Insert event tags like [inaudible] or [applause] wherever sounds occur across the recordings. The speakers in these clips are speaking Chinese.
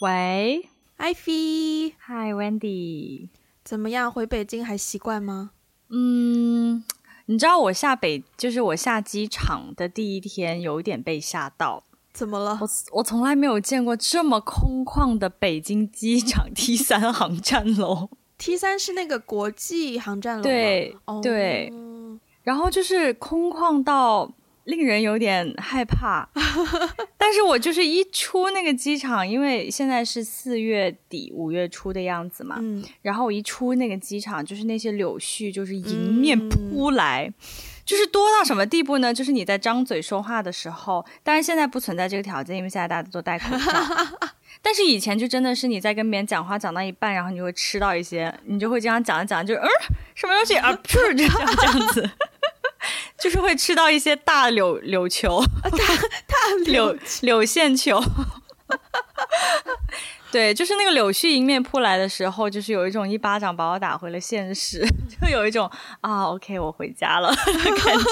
喂，艾菲，Hi，Wendy，怎么样？回北京还习惯吗？嗯，[tsk] 你知道我下北，就是我下机场的第一天，有一点被吓到。怎么了？我我从来没有见过这么空旷的北京机场 T 三航站楼。T 三是那个国际航站楼吗？对、oh. 对，然后就是空旷到。令人有点害怕，但是我就是一出那个机场，因为现在是四月底五月初的样子嘛，嗯，然后我一出那个机场，就是那些柳絮就是迎面扑来，嗯，就是多到什么地步呢？就是你在张嘴说话的时候，当然现在不存在这个条件，因为现在大家都戴口罩，[laughs] 但是以前就真的是你在跟别人讲话讲到一半，然后你就会吃到一些，你就会这样讲着讲，就嗯，什么东西啊，噗，就这样这样子。就是会吃到一些大柳 [laughs] 柳球，大大柳柳线球，[laughs] 对，就是那个柳絮迎面扑来的时候，就是有一种一巴掌把我打回了现实，[laughs] 就有一种啊，OK，我回家了的感觉。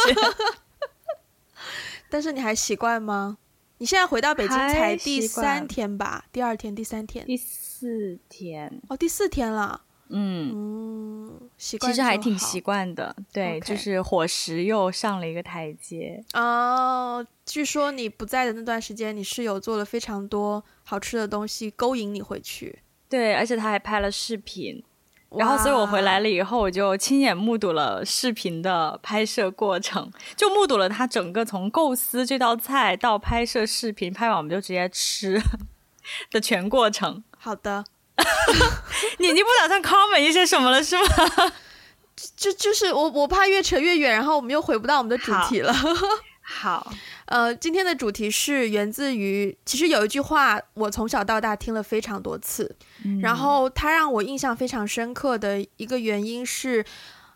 但是你还习惯吗？你现在回到北京才第三天吧？第二天、第三天、第四天？哦，第四天了。嗯嗯，习惯其实还挺习惯的，对.就是伙食又上了一个台阶。哦，据说你不在的那段时间，你室友做了非常多好吃的东西，勾引你回去。对，而且他还拍了视频，然后所以我回来了以后，我就亲眼目睹了视频的拍摄过程，就目睹了他整个从构思这道菜到拍摄视频，拍完我们就直接吃 [laughs] 的全过程。好的。[laughs] 你你不打算 comment 一些什么了是吗？[laughs] 就就是我我怕越扯越远，然后我们又回不到我们的主题了。[laughs] 好，好呃，今天的主题是源自于，其实有一句话我从小到大听了非常多次，嗯，然后它让我印象非常深刻的一个原因是，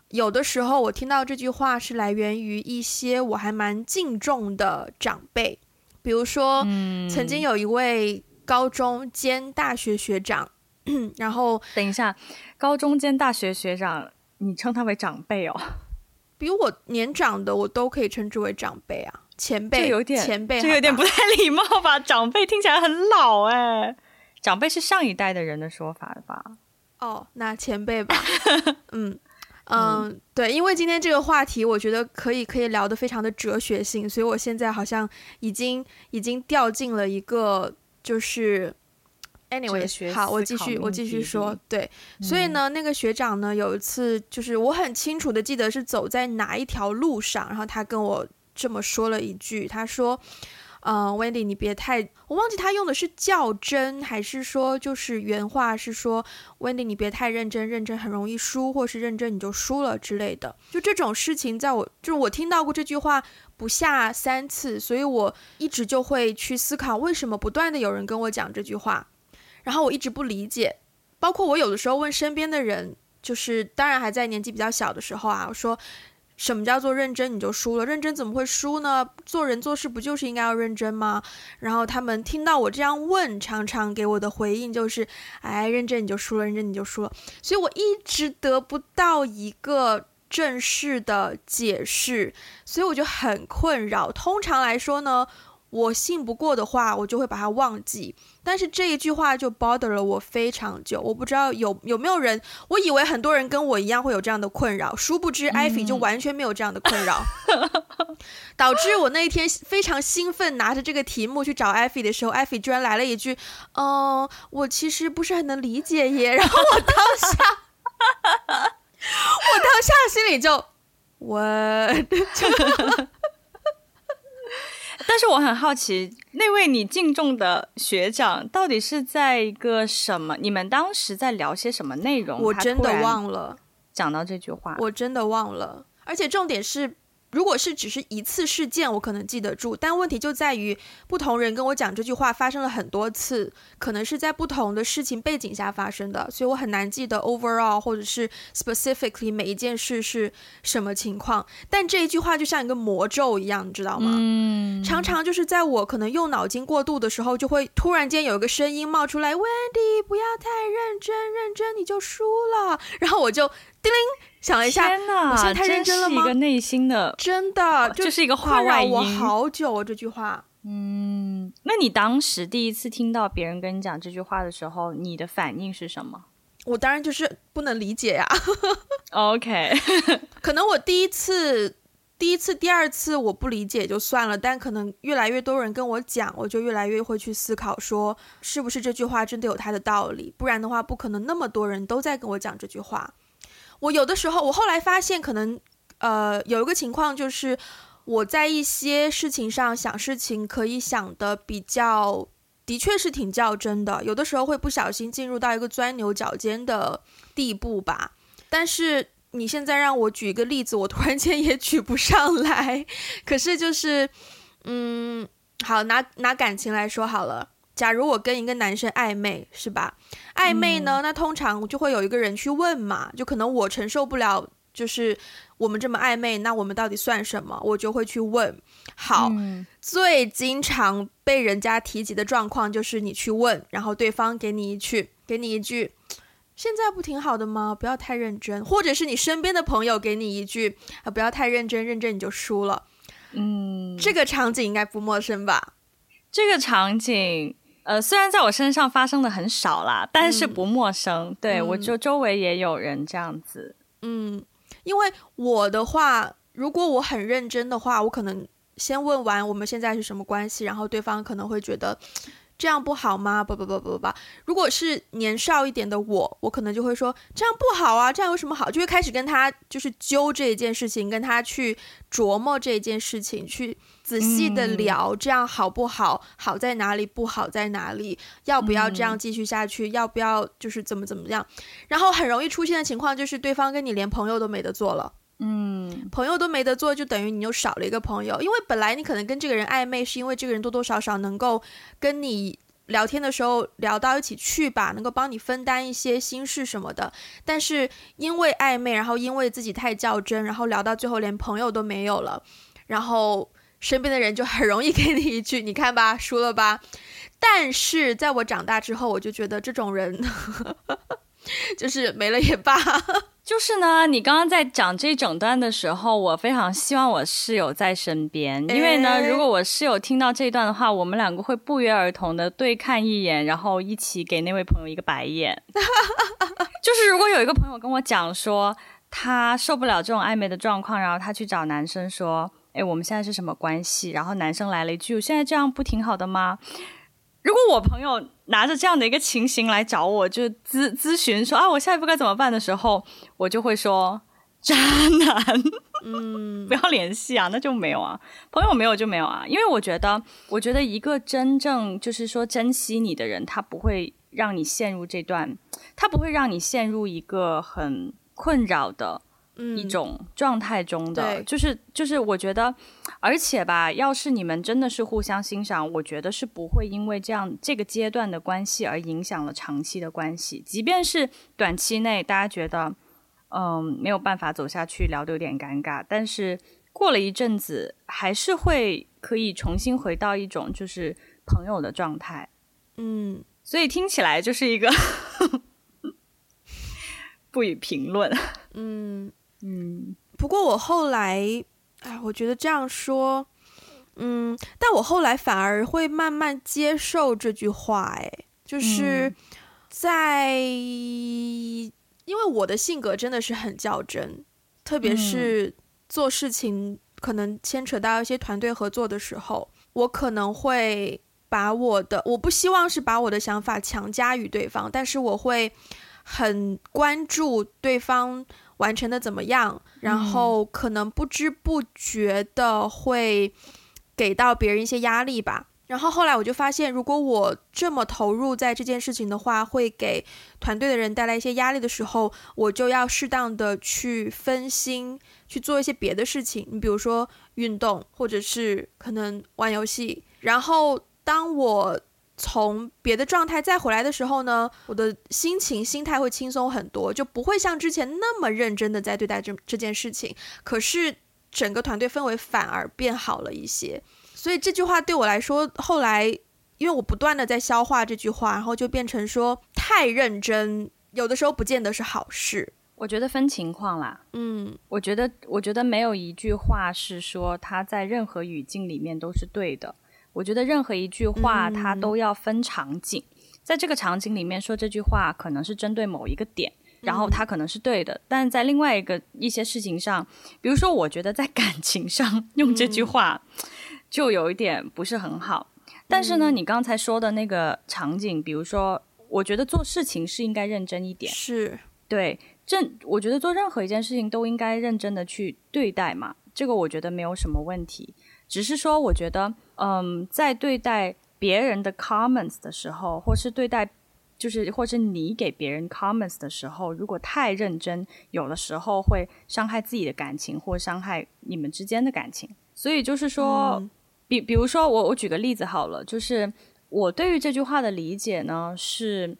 有的时候我听到这句话是来源于一些我还蛮敬重的长辈，比如说，嗯，曾经有一位高中兼大学学长。[clears throat] 然后等一下，高中兼大学学长，你称他为长辈哦？[laughs] 比我年长的，我都可以称之为长辈啊，前辈有点前辈，这有点不太礼貌吧？[laughs] 长辈听起来很老哎，长辈是上一代的人的说法吧？哦，那前辈吧，[laughs] 嗯嗯，对，因为今天这个话题，我觉得可以可以聊得非常的哲学性，所以我现在好像已经已经掉进了一个就是。Anyway，好，我继续，我继续说，对，嗯，所以呢，那个学长呢，有一次就是我很清楚的记得是走在哪一条路上，然后他跟我这么说了一句，他说：“嗯，呃，Wendy，你别太……我忘记他用的是较真，还是说就是原话是说，Wendy，你别太认真，认真很容易输，或是认真你就输了之类的。就这种事情，在我就是我听到过这句话不下三次，所以我一直就会去思考，为什么不断的有人跟我讲这句话。”然后我一直不理解，包括我有的时候问身边的人，就是当然还在年纪比较小的时候啊，我说什么叫做认真你就输了？认真怎么会输呢？做人做事不就是应该要认真吗？然后他们听到我这样问，常常给我的回应就是，哎，认真你就输了，认真你就输了。所以我一直得不到一个正式的解释，所以我就很困扰。通常来说呢，我信不过的话，我就会把它忘记。但是这一句话就 bother 了我非常久，我不知道有有没有人，我以为很多人跟我一样会有这样的困扰，殊不知艾菲就完全没有这样的困扰，嗯、导致我那一天非常兴奋，拿着这个题目去找艾菲的时候，艾菲居然来了一句：“嗯、呃，我其实不是很能理解耶。”然后我当下，我当下心里就 [laughs] 我。[laughs] 但是我很好奇，那位你敬重的学长到底是在一个什么？你们当时在聊些什么内容？我真的忘了。讲到这句话，我真的忘了。而且重点是。如果是只是一次事件，我可能记得住，但问题就在于不同人跟我讲这句话发生了很多次，可能是在不同的事情背景下发生的，所以我很难记得 overall 或者是 specifically 每一件事是什么情况。但这一句话就像一个魔咒一样，你知道吗？嗯，常常就是在我可能用脑筋过度的时候，就会突然间有一个声音冒出来：“Wendy，不要太认真，认真你就输了。[laughs] ”然后我就叮铃。想了一下，天哪，我现在太认真了吗？这是一个内心的，真的，就是一个话外音。我好久哦，这句话。嗯，那你当时第一次听到别人跟你讲这句话的时候，你的反应是什么？我当然就是不能理解呀。OK，[laughs] 可能我第一次、第一次、第二次我不理解就算了，但可能越来越多人跟我讲，我就越来越会去思考，说是不是这句话真的有它的道理？不然的话，不可能那么多人都在跟我讲这句话。我有的时候，我后来发现，可能呃有一个情况就是。我在一些事情上想事情，可以想的比较，的确是挺较真的。有的时候会不小心进入到一个钻牛角尖的地步吧。但是你现在让我举一个例子，我突然间也举不上来。可是就是，嗯，好，拿拿感情来说好了。假如我跟一个男生暧昧，是吧？暧昧呢，那通常就会有一个人去问嘛，就可能我承受不了。就是我们这么暧昧，那我们到底算什么？我就会去问。好，嗯、最经常被人家提及的状况就是你去问，然后对方给你一句，给你一句，现在不挺好的吗？不要太认真。或者是你身边的朋友给你一句，啊，不要太认真，认真你就输了。嗯，这个场景应该不陌生吧？这个场景，呃，虽然在我身上发生的很少啦，但是不陌生。嗯、对，我就周围也有人这样子。嗯。因为我的话，如果我很认真的话，我可能先问完我们现在是什么关系，然后对方可能会觉得这样不好吗？不不不不不不，如果是年少一点的我，我可能就会说这样不好啊，这样有什么好？就会开始跟他就是揪这一件事情，跟他去琢磨这一件事情，去仔细的聊，这样好不好？好在哪里？不好在哪里？要不要这样继续下去？要不要就是怎么怎么样？然后很容易出现的情况就是对方跟你连朋友都没得做了。嗯，朋友都没得做，就等于你又少了一个朋友。因为本来你可能跟这个人暧昧，是因为这个人多多少少能够跟你聊天的时候聊到一起去吧，能够帮你分担一些心事什么的。但是因为暧昧，然后因为自己太较真，然后聊到最后连朋友都没有了，然后身边的人就很容易给你一句：“你看吧，[laughs] 输了吧。”但是在我长大之后，我就觉得这种人 [laughs] 就是没了也罢。[laughs] 就是呢，你刚刚在讲这一整段的时候，我非常希望我室友在身边，因为呢，如果我室友听到这一段的话，我们两个会不约而同的对看一眼，然后一起给那位朋友一个白眼。就是如果有一个朋友跟我讲说他受不了这种暧昧的状况，然后他去找男生说：“哎，我们现在是什么关系？”然后男生来了一句：“现在这样不挺好的吗？”如果我朋友拿着这样的一个情形来找我，就咨咨询说啊，我下一步该怎么办的时候，我就会说渣男，嗯，[laughs] 不要联系啊，那就没有啊，朋友没有就没有啊，因为我觉得，我觉得一个真正就是说珍惜你的人，他不会让你陷入这段，他不会让你陷入一个很困扰的。一种状态中的，嗯、就是就是，我觉得，而且吧，要是你们真的是互相欣赏，我觉得是不会因为这样这个阶段的关系而影响了长期的关系。即便是短期内大家觉得，嗯，没有办法走下去，聊得有点尴尬，但是过了一阵子，还是会可以重新回到一种就是朋友的状态。嗯，所以听起来就是一个 [laughs] 不予评论。嗯。嗯，不过我后来，哎，我觉得这样说，嗯，但我后来反而会慢慢接受这句话，哎，就是在，嗯，因为我的性格真的是很较真，特别是做事情可能牵扯到一些团队合作的时候，我可能会把我的，我不希望是把我的想法强加于对方，但是我会很关注对方。完成的怎么样？然后可能不知不觉的会给到别人一些压力吧。然后后来我就发现，如果我这么投入在这件事情的话，会给团队的人带来一些压力的时候，我就要适当的去分心，去做一些别的事情。你比如说运动，或者是可能玩游戏。然后当我从别的状态再回来的时候呢，我的心情、心态会轻松很多，就不会像之前那么认真的在对待这这件事情。可是整个团队氛围反而变好了一些，所以这句话对我来说，后来因为我不断的在消化这句话，然后就变成说太认真，有的时候不见得是好事。我觉得分情况啦，嗯，我觉得我觉得没有一句话是说它在任何语境里面都是对的。我觉得任何一句话它都要分场景，嗯、在这个场景里面说这句话可能是针对某一个点，然后它可能是对的，嗯、但在另外一个一些事情上，比如说我觉得在感情上用这句话就有一点不是很好。嗯、但是呢，你刚才说的那个场景，比如说，我觉得做事情是应该认真一点，是。对，正我觉得做任何一件事情都应该认真的去对待嘛，这个我觉得没有什么问题。只是说，我觉得，嗯，在对待别人的 comments 的时候，或是对待，就是或是你给别人 comments 的时候，如果太认真，有的时候会伤害自己的感情，或伤害你们之间的感情。所以就是说，嗯、比比如说，我我举个例子好了，就是我对于这句话的理解呢，是，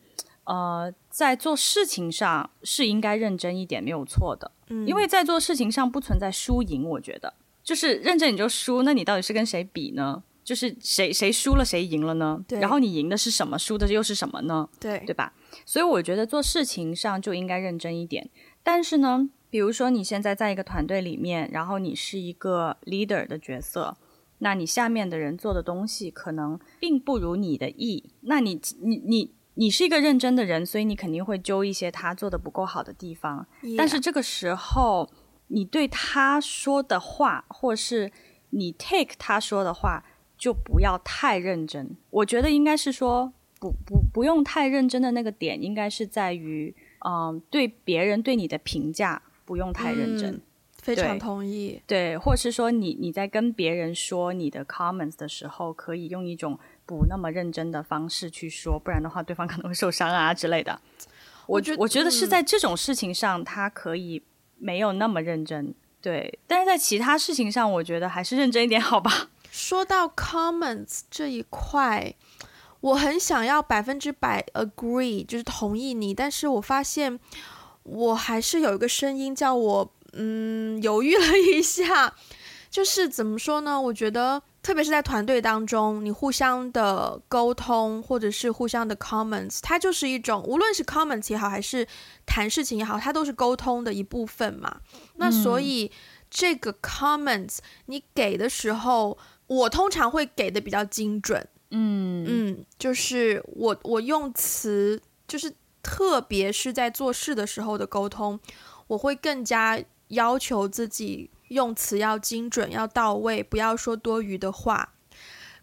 呃，在做事情上是应该认真一点，没有错的。嗯，因为在做事情上不存在输赢，我觉得。就是认真你就输，那你到底是跟谁比呢？就是谁谁输了谁赢了呢？对。然后你赢的是什么，输的又是什么呢？对，对吧？所以我觉得做事情上就应该认真一点。但是呢，比如说你现在在一个团队里面，然后你是一个 leader 的角色，那你下面的人做的东西可能并不如你的意。那你你你你是一个认真的人，所以你肯定会揪一些他做的不够好的地方。但是这个时候。你对他说的话，或是你 take 他说的话，就不要太认真。我觉得应该是说，不不不用太认真的那个点，应该是在于，嗯，对别人对你的评价不用太认真。嗯，非常同意。对，或是说你你在跟别人说你的 comments 的时候，可以用一种不那么认真的方式去说，不然的话，对方可能会受伤啊之类的。我觉我觉得是在这种事情上，他可以。没有那么认真，对，但是在其他事情上，我觉得还是认真一点，好吧？[laughs] 说到 comments 这一块，我很想要百分之百 agree，就是同意你，但是我发现我还是有一个声音叫我，嗯，犹豫了一下，就是怎么说呢？我觉得。特别是在团队当中，你互相的沟通或者是互相的 comments，它就是一种，无论是 comments 也好，还是谈事情也好，它都是沟通的一部分嘛。那所以、嗯、这个 comments 你给的时候，我通常会给的比较精准。嗯嗯，就是我我用词，就是特别是在做事的时候的沟通，我会更加要求自己。用词要精准，要到位，不要说多余的话。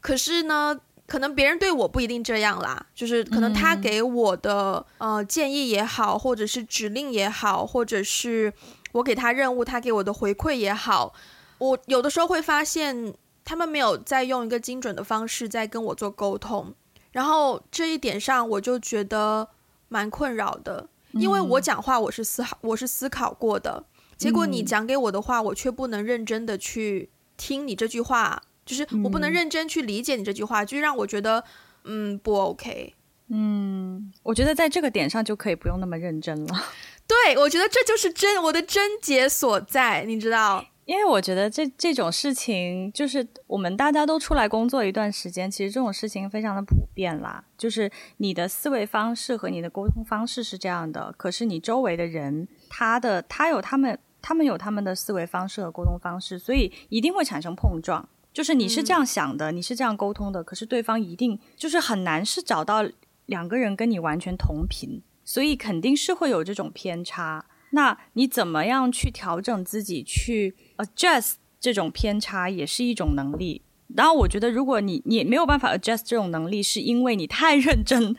可是呢，可能别人对我不一定这样啦，就是可能他给我的、嗯、呃建议也好，或者是指令也好，或者是我给他任务，他给我的回馈也好，我有的时候会发现他们没有在用一个精准的方式在跟我做沟通，然后这一点上我就觉得蛮困扰的，因为我讲话我是思考，我是思考过的。结果你讲给我的话，嗯、我却不能认真的去听你这句话，就是我不能认真去理解你这句话，嗯、就让我觉得，嗯，不 OK。嗯，我觉得在这个点上就可以不用那么认真了。[laughs] 对，我觉得这就是真我的症结所在，你知道？因为我觉得这这种事情，就是我们大家都出来工作一段时间，其实这种事情非常的普遍啦。就是你的思维方式和你的沟通方式是这样的，可是你周围的人，他的他有他们。他们有他们的思维方式和沟通方式，所以一定会产生碰撞。就是你是这样想的，嗯、你是这样沟通的，可是对方一定就是很难是找到两个人跟你完全同频，所以肯定是会有这种偏差。那你怎么样去调整自己，去 adjust 这种偏差，也是一种能力。然后我觉得，如果你你没有办法 adjust 这种能力，是因为你太认真，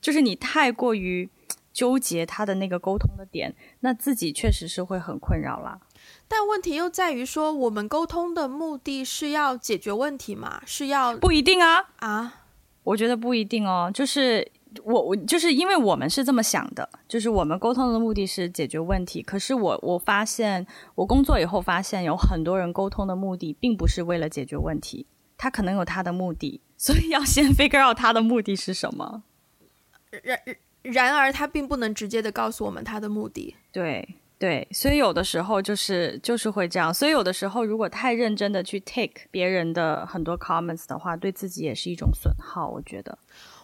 就是你太过于。纠结他的那个沟通的点，那自己确实是会很困扰啦。但问题又在于说，我们沟通的目的是要解决问题嘛？是要不一定啊啊？我觉得不一定哦。就是我我就是因为我们是这么想的，就是我们沟通的目的是解决问题。可是我我发现，我工作以后发现，有很多人沟通的目的并不是为了解决问题，他可能有他的目的，所以要先 figure out 他的目的是什么。然然而，他并不能直接的告诉我们他的目的。对对，所以有的时候就是就是会这样。所以有的时候，如果太认真的去 take 别人的很多 comments 的话，对自己也是一种损耗。我觉得，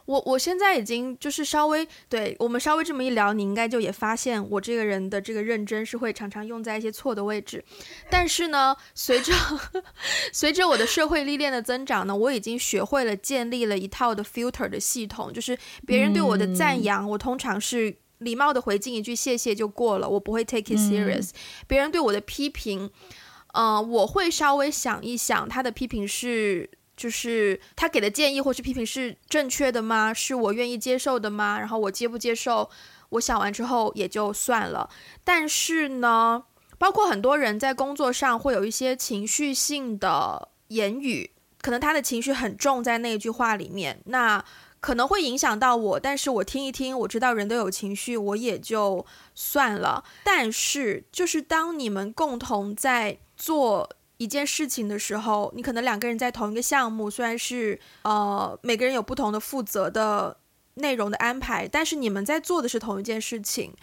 我我现在已经就是稍微对我们稍微这么一聊，你应该就也发现我这个人的这个认真是会常常用在一些错的位置。但是呢，随着 [laughs] 随着我的社会历练的增长呢，我已经学会了建立了一套的 filter 的系统，就是别人对我的赞扬，嗯、我通常是礼貌的回敬一句谢谢就过了，我不会 take it serious。嗯、别人对我的批评，呃，我会稍微想一想，他的批评是。就是他给的建议或是批评是正确的吗？是我愿意接受的吗？然后我接不接受？我想完之后也就算了。但是呢，包括很多人在工作上会有一些情绪性的言语，可能他的情绪很重在那句话里面，那可能会影响到我。但是我听一听，我知道人都有情绪，我也就算了。但是就是当你们共同在做。一件事情的时候，你可能两个人在同一个项目，虽然是呃每个人有不同的负责的内容的安排，但是你们在做的是同一件事情。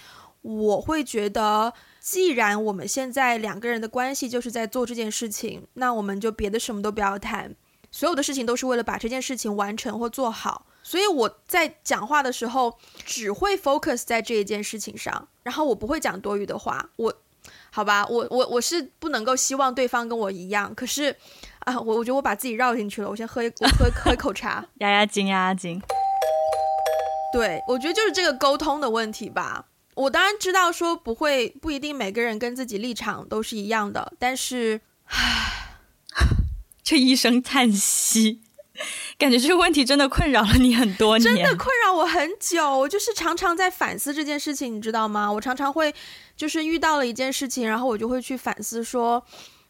我会觉得，既然我们现在两个人的关系就是在做这件事情，那我们就别的什么都不要谈，所有的事情都是为了把这件事情完成或做好。所以我在讲话的时候只会 focus 在这一件事情上，然后我不会讲多余的话。我。好吧，我我我是不能够希望对方跟我一样，可是啊，我我觉得我把自己绕进去了。我先喝一我喝喝一口茶，[laughs] 压压惊，压压惊。对，我觉得就是这个沟通的问题吧。我当然知道说不会，不一定每个人跟自己立场都是一样的，但是，唉，[laughs] 这一声叹息。感觉这个问题真的困扰了你很多年，真的困扰我很久。我就是常常在反思这件事情，你知道吗？我常常会就是遇到了一件事情，然后我就会去反思说，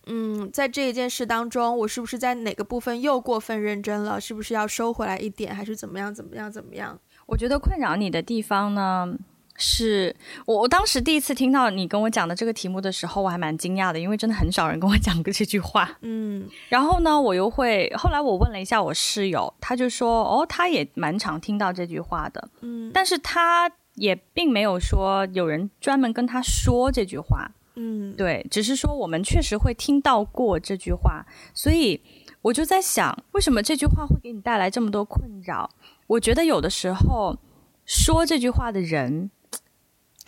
嗯，在这一件事当中，我是不是在哪个部分又过分认真了？是不是要收回来一点，还是怎么样？怎么样？怎么样？我觉得困扰你的地方呢？是我，我当时第一次听到你跟我讲的这个题目的时候，我还蛮惊讶的，因为真的很少人跟我讲过这句话。嗯，然后呢，我又会后来我问了一下我室友，他就说，哦，他也蛮常听到这句话的。嗯，但是他也并没有说有人专门跟他说这句话。嗯，对，只是说我们确实会听到过这句话，所以我就在想，为什么这句话会给你带来这么多困扰？我觉得有的时候说这句话的人。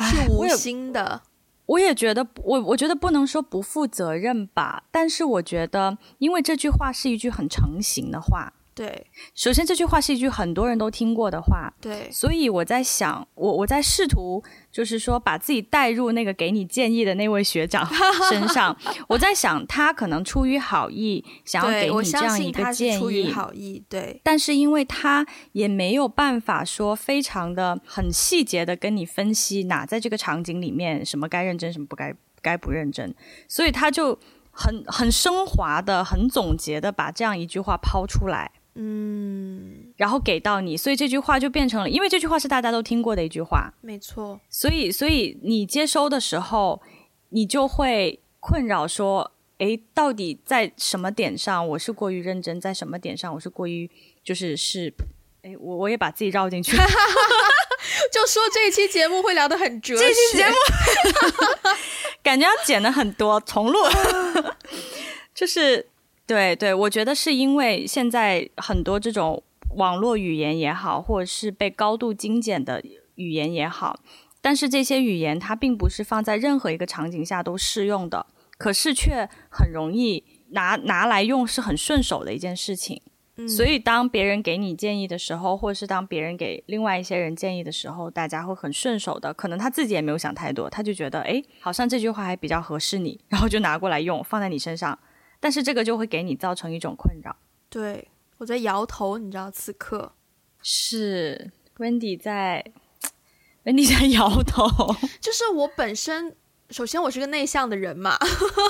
是无心的，我也觉得，我我觉得不能说不负责任吧，但是我觉得，因为这句话是一句很成型的话。对，首先这句话是一句很多人都听过的话，对，所以我在想，我我在试图就是说把自己带入那个给你建议的那位学长身上，[laughs] 我在想他可能出于好意，想要给你这样一个建议，出于好意，对，但是因为他也没有办法说非常的很细节的跟你分析哪在这个场景里面什么该认真，什么不该该不认真，所以他就很很升华的、很总结的把这样一句话抛出来。嗯，然后给到你，所以这句话就变成了，因为这句话是大家都听过的一句话，没错。所以，所以你接收的时候，你就会困扰说，诶，到底在什么点上我是过于认真，在什么点上我是过于就是是，诶，我我也把自己绕进去。了，[laughs] [laughs] 就说这一期节目会聊得很哲学，这期节目。[laughs] 感觉要剪的很多，重录，就是。对对，我觉得是因为现在很多这种网络语言也好，或者是被高度精简的语言也好，但是这些语言它并不是放在任何一个场景下都适用的，可是却很容易拿拿来用，是很顺手的一件事情。嗯，所以当别人给你建议的时候，或者是当别人给另外一些人建议的时候，大家会很顺手的，可能他自己也没有想太多，他就觉得，诶，好像这句话还比较合适你，然后就拿过来用，放在你身上。但是这个就会给你造成一种困扰。对，我在摇头，你知道，此刻是 Wendy 在，Wendy 在摇头。[laughs] 就是我本身，首先我是个内向的人嘛，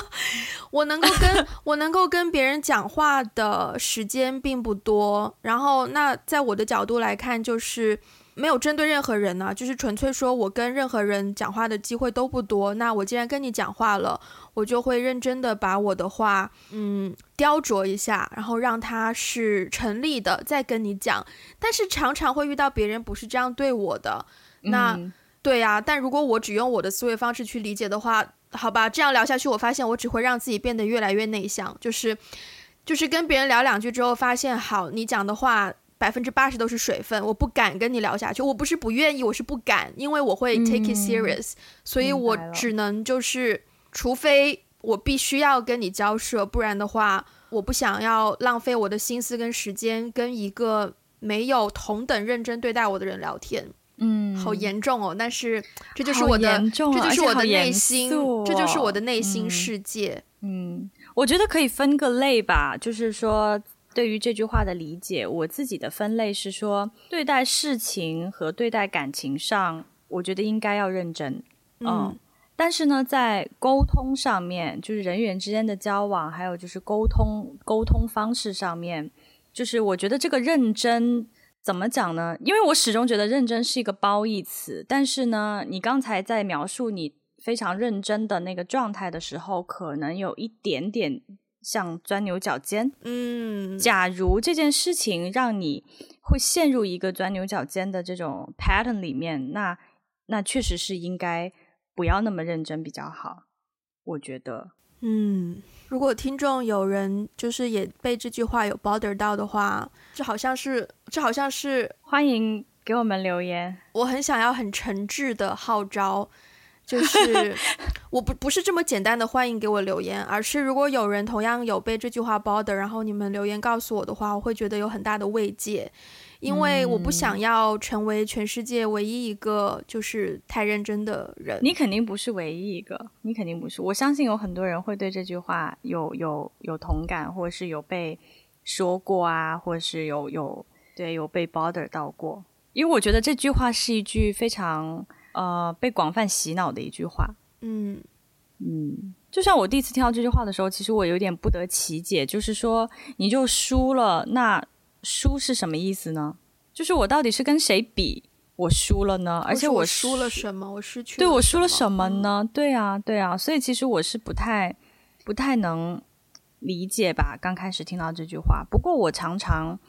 [laughs] 我能够跟 [laughs] 我能够跟别人讲话的时间并不多。然后，那在我的角度来看，就是。没有针对任何人呢、啊，就是纯粹说我跟任何人讲话的机会都不多。那我既然跟你讲话了，我就会认真的把我的话，嗯，雕琢一下，然后让它是成立的，再跟你讲。但是常常会遇到别人不是这样对我的，那、嗯、对呀、啊。但如果我只用我的思维方式去理解的话，好吧，这样聊下去，我发现我只会让自己变得越来越内向。就是，就是跟别人聊两句之后，发现好，你讲的话。百分之八十都是水分，我不敢跟你聊下去。我不是不愿意，我是不敢，因为我会 take it serious，、嗯、所以我只能就是，除非我必须要跟你交涉，不然的话，我不想要浪费我的心思跟时间跟一个没有同等认真对待我的人聊天。嗯，好严重哦，但是这就是我的，这就是我的内心，哦、这就是我的内心世界。嗯，嗯，我觉得可以分个类吧，就是说。对于这句话的理解，我自己的分类是说，对待事情和对待感情上，我觉得应该要认真。嗯，嗯，但是呢，在沟通上面，就是人与人之间的交往，还有就是沟通沟通方式上面，就是我觉得这个认真怎么讲呢？因为我始终觉得认真是一个褒义词，但是呢，你刚才在描述你非常认真的那个状态的时候，可能有一点点。像钻牛角尖，嗯，假如这件事情让你会陷入一个钻牛角尖的这种 pattern 里面，那那确实是应该不要那么认真比较好，我觉得。嗯，如果听众有人就是也被这句话有 bother 到的话，这好像是这好像是欢迎给我们留言，我很想要很诚挚的号召。就是 [laughs] 我不不是这么简单的欢迎给我留言，而是如果有人同样有被这句话 bother，然后你们留言告诉我的话，我会觉得有很大的慰藉，因为我不想要成为全世界唯一一个就是太认真的人。你肯定不是唯一一个，你肯定不是。我相信有很多人会对这句话有有有同感，或者是有被说过啊，或者是有有对有被 bother 到过，因为我觉得这句话是一句非常。呃，被广泛洗脑的一句话，嗯嗯，就像我第一次听到这句话的时候，其实我有点不得其解，就是说你就输了，那输是什么意思呢？就是我到底是跟谁比，我输了呢？而且我输了什么？我失去了对我输了什么呢？对啊，对啊，所以其实我是不太不太能理解吧。刚开始听到这句话，不过我常常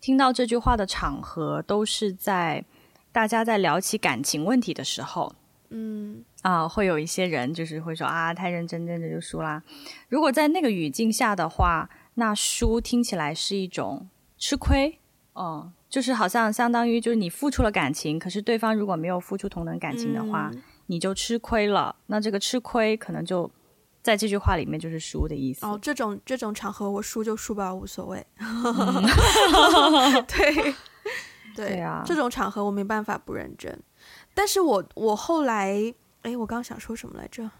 听到这句话的场合都是在。大家在聊起感情问题的时候，嗯啊，会有一些人就是会说啊，太认真，真的就输啦。如果在那个语境下的话，那输听起来是一种吃亏，哦，就是好像相当于就是你付出了感情，可是对方如果没有付出同等感情的话，嗯、你就吃亏了。那这个吃亏可能就在这句话里面就是输的意思。哦，这种这种场合我输就输吧，无所谓。嗯、[laughs] [laughs] 对。对，呀啊，这种场合我没办法不认真，但是我我后来，哎，我刚想说什么来着？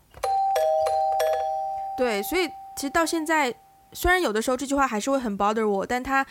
对，所以其实到现在，虽然有的时候这句话还是会很 bother 我，但他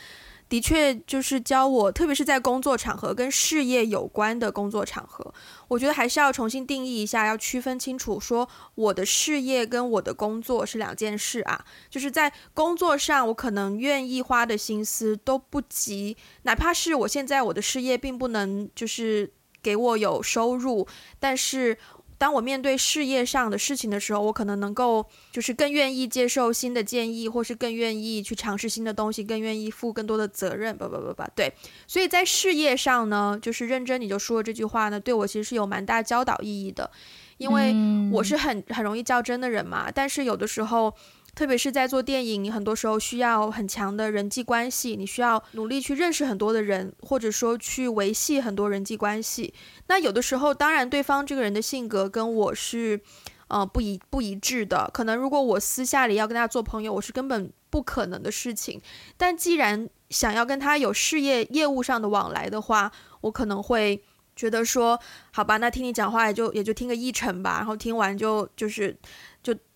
的确就是教我，特别是在工作场合跟事业有关的工作场合，我觉得还是要重新定义一下，要区分清楚，说我的事业跟我的工作是两件事啊。就是在工作上，我可能愿意花的心思都不及，哪怕是我现在我的事业并不能就是给我有收入，但是。当我面对事业上的事情的时候，我可能能够就是更愿意接受新的建议，或是更愿意去尝试新的东西，更愿意负更多的责任。不不不不，对。所以在事业上呢，就是认真，你就说了这句话呢，对我其实是有蛮大教导意义的，因为我是很很容易较真的人嘛。但是有的时候。特别是在做电影，你很多时候需要很强的人际关系，你需要努力去认识很多的人，或者说去维系很多人际关系。那有的时候，当然对方这个人的性格跟我是，呃，不一不一致的。可能如果我私下里要跟他做朋友，我是根本不可能的事情。但既然想要跟他有事业业务上的往来的话，我可能会觉得说，好吧，那听你讲话也就也就听个议程吧，然后听完就就是。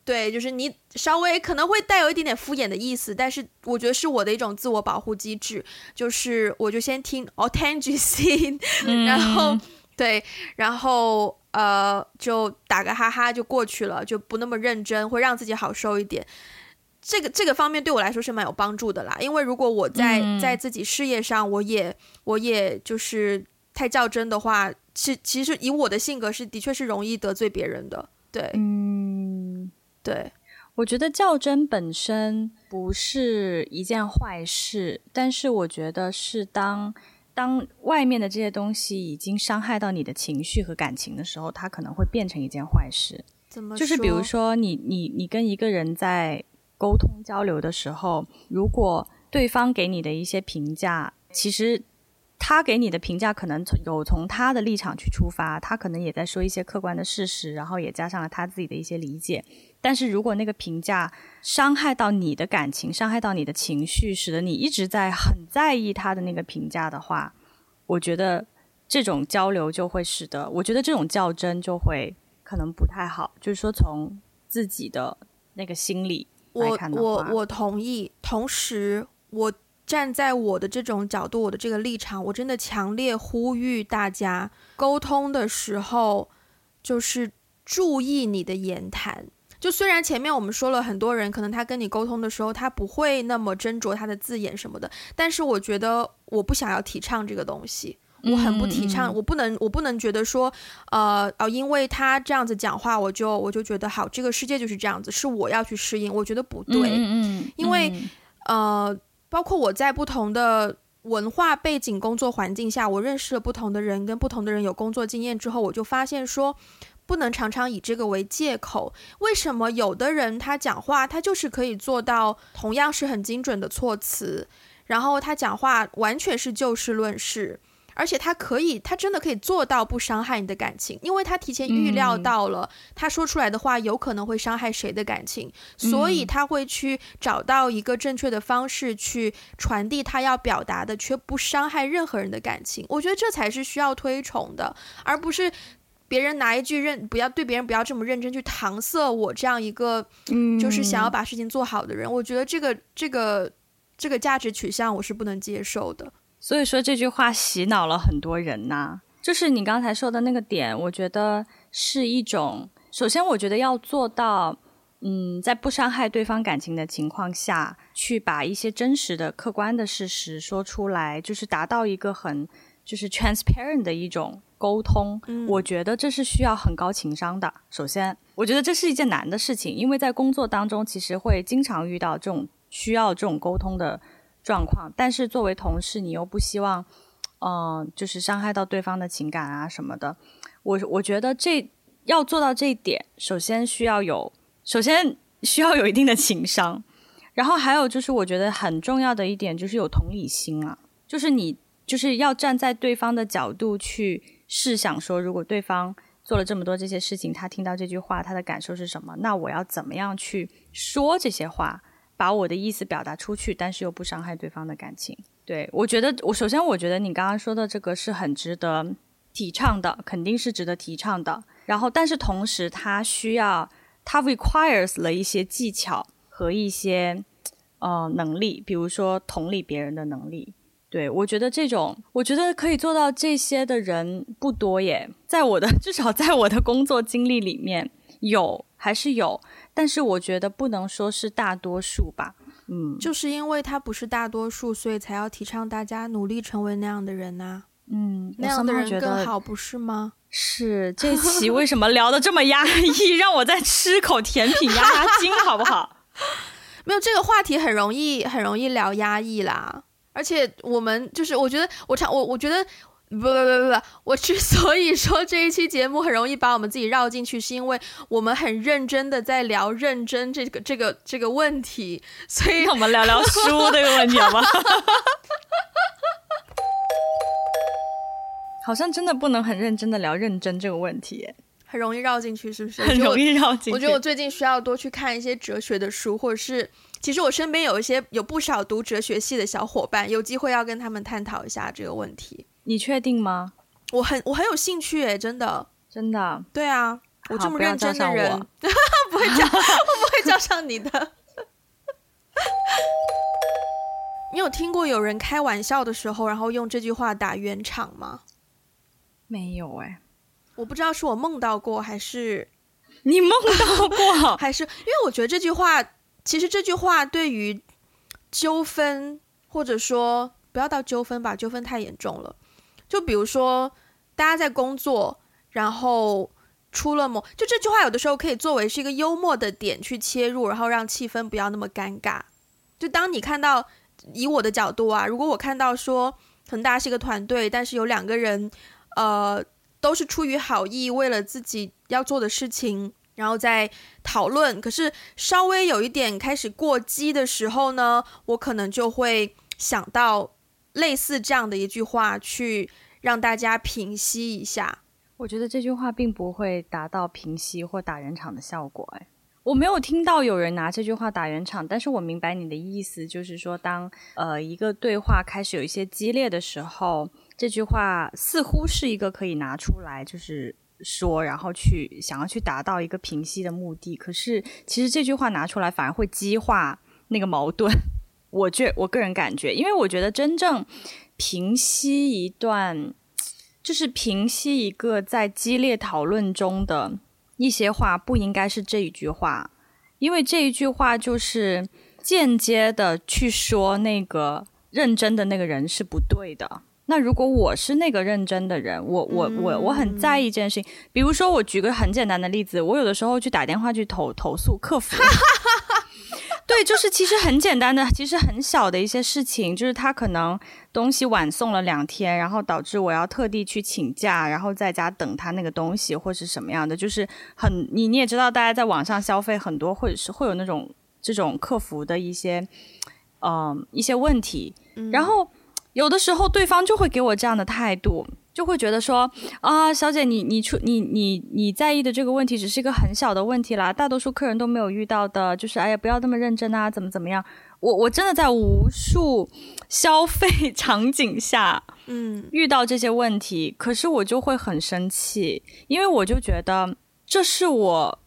对，就是你稍微可能会带有一点点敷衍的意思，但是我觉得是我的一种自我保护机制，就是我就先听，哦，听住先，然后对，然后呃，就打个哈哈就过去了，就不那么认真，会让自己好受一点。这个这个方面对我来说是蛮有帮助的啦，因为如果我在在自己事业上，我也我也就是太较真的话，其其实以我的性格是的确是容易得罪别人的，对，嗯。对，我觉得较真本身不是一件坏事，但是我觉得是当当外面的这些东西已经伤害到你的情绪和感情的时候，它可能会变成一件坏事。怎么？就是比如说你你你跟一个人在沟通交流的时候，如果对方给你的一些评价，其实他给你的评价可能有从他的立场去出发，他可能也在说一些客观的事实，然后也加上了他自己的一些理解。但是如果那个评价伤害到你的感情，伤害到你的情绪，使得你一直在很在意他的那个评价的话，我觉得这种交流就会使得，我觉得这种较真就会可能不太好。就是说，从自己的那个心理来看的，我我我同意。同时，我站在我的这种角度，我的这个立场，我真的强烈呼吁大家沟通的时候，就是注意你的言谈。就虽然前面我们说了很多人，可能他跟你沟通的时候，他不会那么斟酌他的字眼什么的，但是我觉得我不想要提倡这个东西，我很不提倡，嗯、我不能，我不能觉得说，呃，哦，因为他这样子讲话，我就我就觉得好，这个世界就是这样子，是我要去适应，我觉得不对，嗯嗯、因为呃，包括我在不同的文化背景、工作环境下，我认识了不同的人，跟不同的人有工作经验之后，我就发现说。不能常常以这个为借口。为什么有的人他讲话，他就是可以做到同样是很精准的措辞，然后他讲话完全是就事论事，而且他可以，他真的可以做到不伤害你的感情，因为他提前预料到了他说出来的话有可能会伤害谁的感情，所以他会去找到一个正确的方式去传递他要表达的，却不伤害任何人的感情。我觉得这才是需要推崇的，而不是。别人拿一句认，不要对别人不要这么认真去搪塞我这样一个，就是想要把事情做好的人，嗯、我觉得这个这个这个价值取向我是不能接受的。所以说这句话洗脑了很多人呐、啊，就是你刚才说的那个点，我觉得是一种，首先我觉得要做到，嗯，在不伤害对方感情的情况下去把一些真实的、客观的事实说出来，就是达到一个很就是 transparent 的一种。沟通，我觉得这是需要很高情商的。首先，我觉得这是一件难的事情，因为在工作当中，其实会经常遇到这种需要这种沟通的状况。但是作为同事，你又不希望，嗯、呃，就是伤害到对方的情感啊什么的。我我觉得这要做到这一点，首先需要有，首先需要有一定的情商，然后还有就是我觉得很重要的一点就是有同理心啊，就是你就是要站在对方的角度去。试想说，如果对方做了这么多这些事情，他听到这句话，他的感受是什么？那我要怎么样去说这些话，把我的意思表达出去，但是又不伤害对方的感情？对，我觉得，我首先我觉得你刚刚说的这个是很值得提倡的，肯定是值得提倡的。然后，但是同时，他需要，他 requires 了一些技巧和一些呃能力，比如说同理别人的能力。对，我觉得这种，我觉得可以做到这些的人不多耶。在我的，[laughs] 至少在我的工作经历里面，有还是有，但是我觉得不能说是大多数吧。嗯，就是因为他不是大多数，所以才要提倡大家努力成为那样的人呐、啊。嗯，那样的人更好，不是吗？是，这期 [laughs] 为什么聊的这么压抑？让我再吃口甜品压压惊，好不好？[laughs] 没有，这个话题很容易，很容易聊压抑啦。而且我们就是，我觉得我唱我我觉得不不不不不，我之 [laughs] 所以说这一期节目很容易把我们自己绕进去，是因为我们很认真的在聊认真这个这个这个问题，所以我们聊聊书这个问题好吗？[laughs] 好像真的不能很认真的聊认真这个问题，很容易绕进去，是不是？很容易绕进去。我觉得我最近需要多去看一些哲学的书，或者是。其实我身边有一些有不少读哲学系的小伙伴，有机会要跟他们探讨一下这个问题。你确定吗？我很我很有兴趣诶，真的真的。对啊，我这么认真的人，不，[laughs] 不会叫我不会叫上你的。[laughs] 你有听过有人开玩笑的时候，然后用这句话打圆场吗？没有诶，我不知道是我梦到过，还是你梦到过，[laughs] 还是因为我觉得这句话。其实这句话对于纠纷，或者说不要到纠纷吧，纠纷太严重了。就比如说，大家在工作，然后出了某，就这句话有的时候可以作为是一个幽默的点去切入，然后让气氛不要那么尴尬。就当你看到，以我的角度啊，如果我看到说，可能大是一个团队，但是有两个人，呃，都是出于好意，为了自己要做的事情。然后再讨论，可是稍微有一点开始过激的时候呢，我可能就会想到类似这样的一句话去让大家平息一下？我觉得这句话并不会达到平息或打圆场的效果。哎，我没有听到有人拿这句话打圆场，但是我明白你的意思，就是说当呃一个对话开始有一些激烈的时候，这句话似乎是一个可以拿出来，就是。说，然后去想要去达到一个平息的目的，可是其实这句话拿出来反而会激化那个矛盾。[laughs] 我觉我个人感觉，因为我觉得真正平息一段，就是平息一个在激烈讨论中的一些话，不应该是这一句话，因为这一句话就是间接的去说那个认真的那个人是不对的。那如果我是那个认真的人，我我我我很在意这件事情。比如说，我举个很简单的例子，我有的时候去打电话去投投诉客服，[laughs] 对，就是其实很简单的，其实很小的一些事情，就是他可能东西晚送了两天，然后导致我要特地去请假，然后在家等他那个东西，或是什么样的，就是很你你也知道，大家在网上消费很多，或者是会有那种这种客服的一些嗯、呃、一些问题，然后。有的时候，对方就会给我这样的态度，就会觉得说啊，小姐，你你出你你你在意的这个问题只是一个很小的问题啦，大多数客人都没有遇到的，就是哎呀，不要那么认真啊，怎么怎么样？我我真的在无数消费 [laughs] 场景下，嗯，遇到这些问题，可是我就会很生气，因为我就觉得这是我，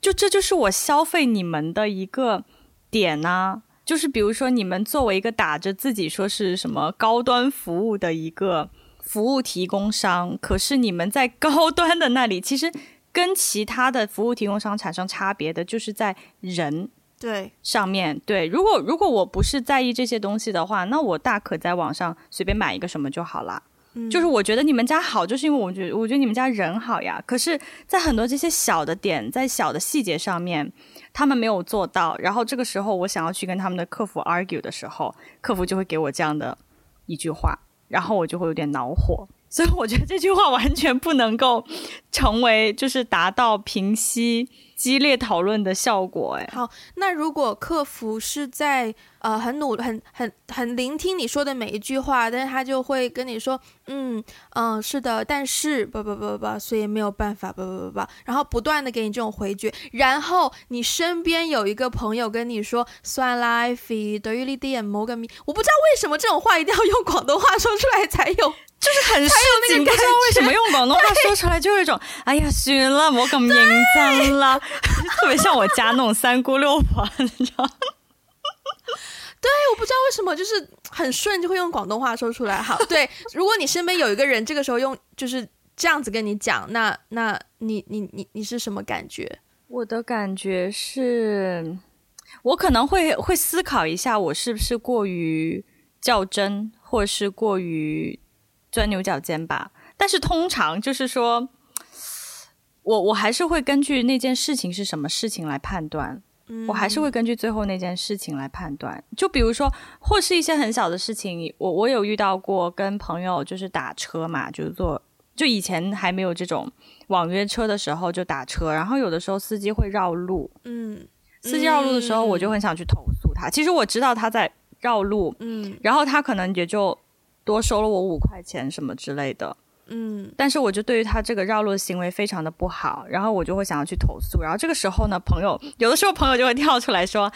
就这就是我消费你们的一个点呐、啊。就是比如说，你们作为一个打着自己说是什么高端服务的一个服务提供商，可是你们在高端的那里，其实跟其他的服务提供商产生差别的，就是在人对上面对。如果如果我不是在意这些东西的话，那我大可在网上随便买一个什么就好了。就是我觉得你们家好，就是因为我觉得我觉得你们家人好呀。可是，在很多这些小的点，在小的细节上面。他们没有做到，然后这个时候我想要去跟他们的客服 argue 的时候，客服就会给我这样的一句话，然后我就会有点恼火。所以我觉得这句话完全不能够成为就是达到平息激烈讨论的效果。哎，好，那如果客服是在。呃，很努，很很很聆听你说的每一句话，但是他就会跟你说，嗯嗯，是的，但是不不不不，所以没有办法，不不不不，然后不断的给你这种回绝，然后你身边有一个朋友跟你说，算啦，Ivy，对于你点某个咪，我不知道为什么这种话一定要用广东话说出来才有，就是很市井，不知道为什么用广东话说出来就有一种，哎呀，算了，我咁认真啦，[laughs] 特别像我家那种三姑六婆，你知道。对，我不知道为什么，就是很顺就会用广东话说出来。好，对，如果你身边有一个人这个时候用就是这样子跟你讲，那那你你你你是什么感觉？我的感觉是，我可能会会思考一下，我是不是过于较真，或是过于钻牛角尖吧。但是通常就是说，我我还是会根据那件事情是什么事情来判断。我还是会根据最后那件事情来判断，就比如说，或是一些很小的事情，我我有遇到过，跟朋友就是打车嘛，就是坐，就以前还没有这种网约车的时候就打车，然后有的时候司机会绕路，嗯，司机绕路的时候，我就很想去投诉他。其实我知道他在绕路，嗯，然后他可能也就多收了我五块钱什么之类的。嗯，但是我就对于他这个绕路的行为非常的不好，然后我就会想要去投诉。然后这个时候呢，朋友有的时候朋友就会跳出来说：“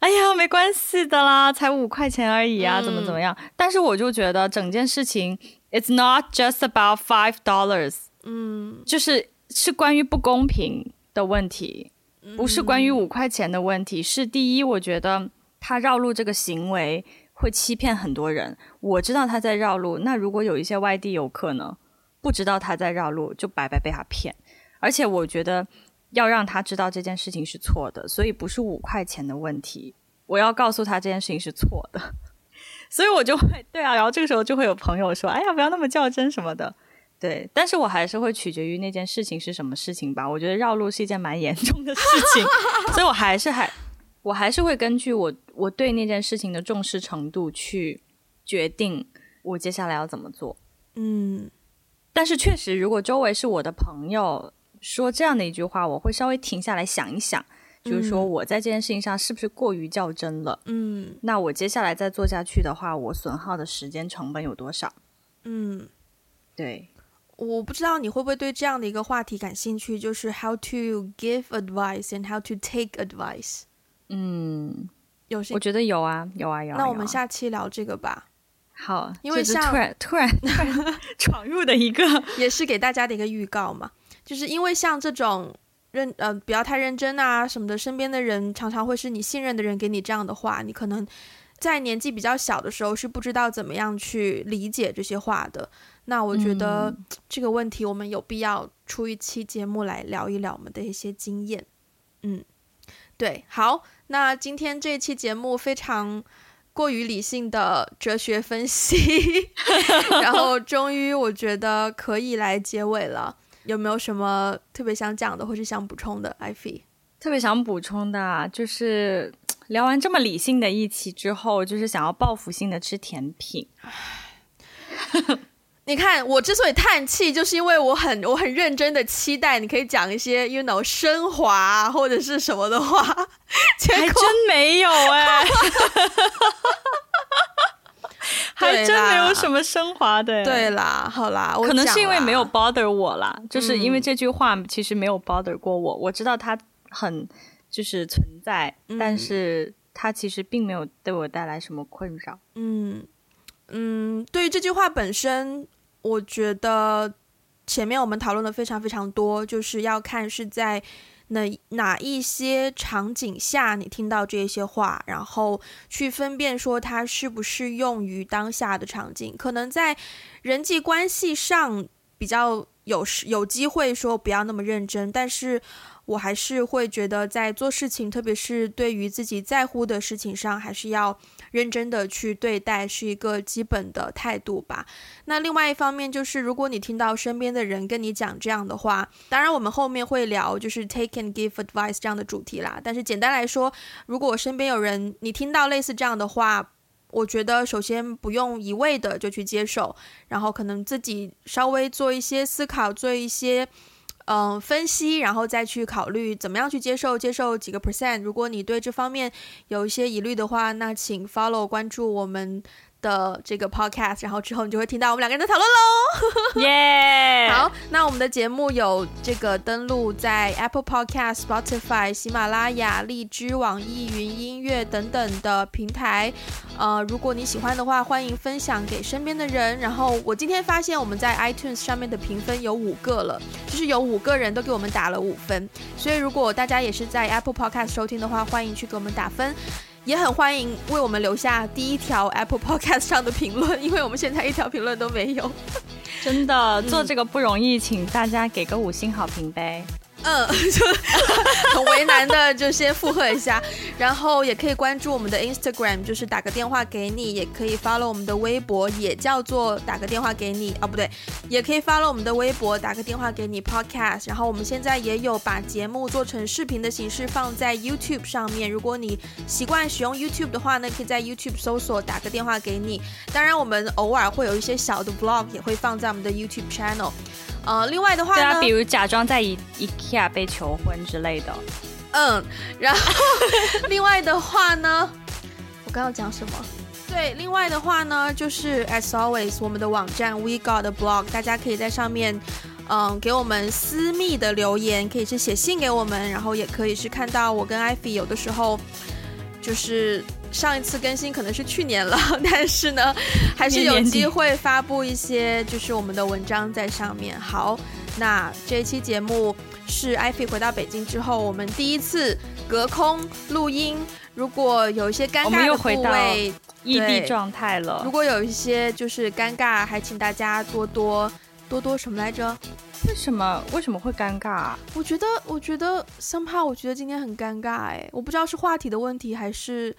哎呀，没关系的啦，才五块钱而已啊，怎么怎么样？”但是我就觉得整件事情，it's not just about five dollars，嗯，就是是关于不公平的问题，不是关于五块钱的问题。是第一，我觉得他绕路这个行为会欺骗很多人。我知道他在绕路，那如果有一些外地游客呢？不知道他在绕路，就白白被他骗。而且我觉得要让他知道这件事情是错的，所以不是五块钱的问题。我要告诉他这件事情是错的，[laughs] 所以我就会对啊。然后这个时候就会有朋友说：“哎呀，不要那么较真什么的。”对，但是我还是会取决于那件事情是什么事情吧。我觉得绕路是一件蛮严重的事情，[laughs] 所以我还是还我还是会根据我我对那件事情的重视程度去决定我接下来要怎么做。嗯。但是确实，如果周围是我的朋友说这样的一句话，我会稍微停下来想一想，就是说我在这件事情上是不是过于较真了？嗯，那我接下来再做下去的话，我损耗的时间成本有多少？嗯，对，我不知道你会不会对这样的一个话题感兴趣，就是 how to give advice and how to take advice。嗯，有些我觉得有啊，有啊，有啊。那我们下期聊这个吧。好，因为像突然突然突然 [laughs] 闯入的一个，也是给大家的一个预告嘛，就是因为像这种认呃不要太认真啊什么的，身边的人常常会是你信任的人给你这样的话，你可能在年纪比较小的时候是不知道怎么样去理解这些话的。那我觉得 [tsk] 这个问题我们有必要出一期节目来聊一聊我们的一些经验。嗯，对，好，那今天这期节目非常。过于理性的哲学分析，[laughs] 然后终于我觉得可以来结尾了。有没有什么特别想讲的，或是想补充的？Ivy 特别想补充的，就是聊完这么理性的一期之后，就是想要报复性的吃甜品。[laughs] 你看，我之所以叹气，就是因为我很我很认真的期待你可以讲一些，you know，升华或者是什么的话，结果还真没有哎、欸，还真没有什么升华的、欸。对啦，好啦，可能是因为没有 bother 我啦，就是因为这句话其实没有 bother 过我，嗯、我知道它很就是存在，嗯、但是它其实并没有对我带来什么困扰。嗯嗯，对于这句话本身。我觉得前面我们讨论的非常非常多，就是要看是在哪哪一些场景下你听到这些话，然后去分辨说它是不是用于当下的场景。可能在人际关系上比较有有机会说不要那么认真，但是我还是会觉得在做事情，特别是对于自己在乎的事情上，还是要。认真的去对待是一个基本的态度吧。那另外一方面就是，如果你听到身边的人跟你讲这样的话，当然我们后面会聊就是 take and give advice 这样的主题啦。但是简单来说，如果身边有人你听到类似这样的话，我觉得首先不用一味的就去接受，然后可能自己稍微做一些思考，做一些。嗯，分析，然后再去考虑怎么样去接受，接受几个 percent。如果你对这方面有一些疑虑的话，那请 follow 关注我们的这个 podcast，然后之后你就会听到我们两个人的讨论喽。[laughs] 耶!好，那我们的节目有这个登录在 Apple Podcast、Spotify、喜马拉雅、荔枝、网易云音乐等等的平台。呃，如果你喜欢的话，欢迎分享给身边的人。然后我今天发现我们在 iTunes 上面的评分有五个了，就是有五个人都给我们打了五分。所以如果大家也是在 Apple Podcast 收听的话，欢迎去给我们打分。也很欢迎为我们留下第一条 Apple Podcast 上的评论，因为我们现在一条评论都没有。真的做这个不容易，请大家给个五星好评呗。嗯，就 [laughs] 很为难的，就先附和一下，然后也可以关注我们的 Instagram，就是打个电话给你，也可以 follow 我们的微博，也叫做打个电话给你，哦不对，也可以 follow 我们的微博，打个电话给你 Podcast。然后我们现在也有把节目做成视频的形式放在 YouTube 上面，如果你习惯使用 YouTube 的话呢，可以在 YouTube 搜索打个电话给你。当然，我们偶尔会有一些小的 Vlog 也会放在我们的 YouTube Channel。呃，另外的话呢，对啊，比如假装在 IKEA 被求婚之类的，嗯，然后另外的话呢，[laughs] 我刚要讲什么？对，另外的话呢，就是 as always，我们的网站 We Got the Blog，大家可以在上面，嗯，给我们私密的留言，可以是写信给我们，然后也可以是看到我跟 Ivy 有的时候。就是上一次更新可能是去年了，[laughs] 但是呢，还是有机会发布一些就是我们的文章在上面。好，那这一期节目是 Ivy 回到北京之后，我们第一次隔空录音。如果有一些尴尬的部位，异地状态了。如果有一些就是尴尬，还请大家多多多多什么来着？为什么为什么会尴尬啊？我觉得，我觉得 somehow，我觉得今天很尴尬哎，我不知道是话题的问题还是，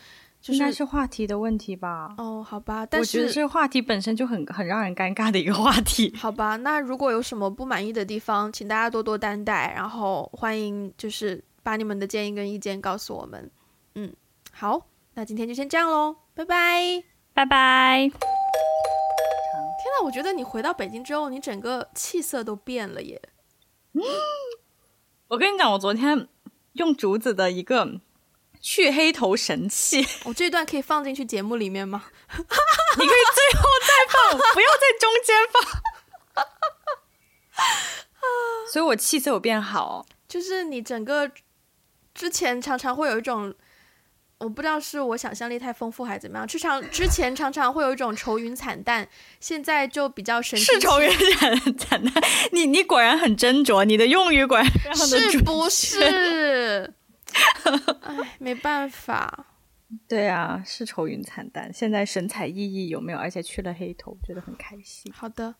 就是，应该是话题的问题吧？哦，好吧，但是我觉得这话题本身就很很让人尴尬的一个话题。好吧，那如果有什么不满意的地方，请大家多多担待，然后欢迎就是把你们的建议跟意见告诉我们。嗯，好，那今天就先这样喽，拜拜，拜拜。天呐，我觉得你回到北京之后，你整个气色都变了耶！我跟你讲，我昨天用竹子的一个去黑头神器。我 [laughs] 这段可以放进去节目里面吗？你可以最后再放，[laughs] 不要在中间放。[laughs] 所以我气色有变好，就是你整个之前常常会有一种。我不知道是我想象力太丰富还是怎么样，之常之前常常会有一种愁云惨淡，现在就比较神奇。是愁云惨惨淡，你你果然很斟酌，你的用语果然非常的。是不是？[laughs] 哎，没办法。对啊，是愁云惨淡，现在神采奕奕有没有？而且去了黑头，觉得很开心。好的。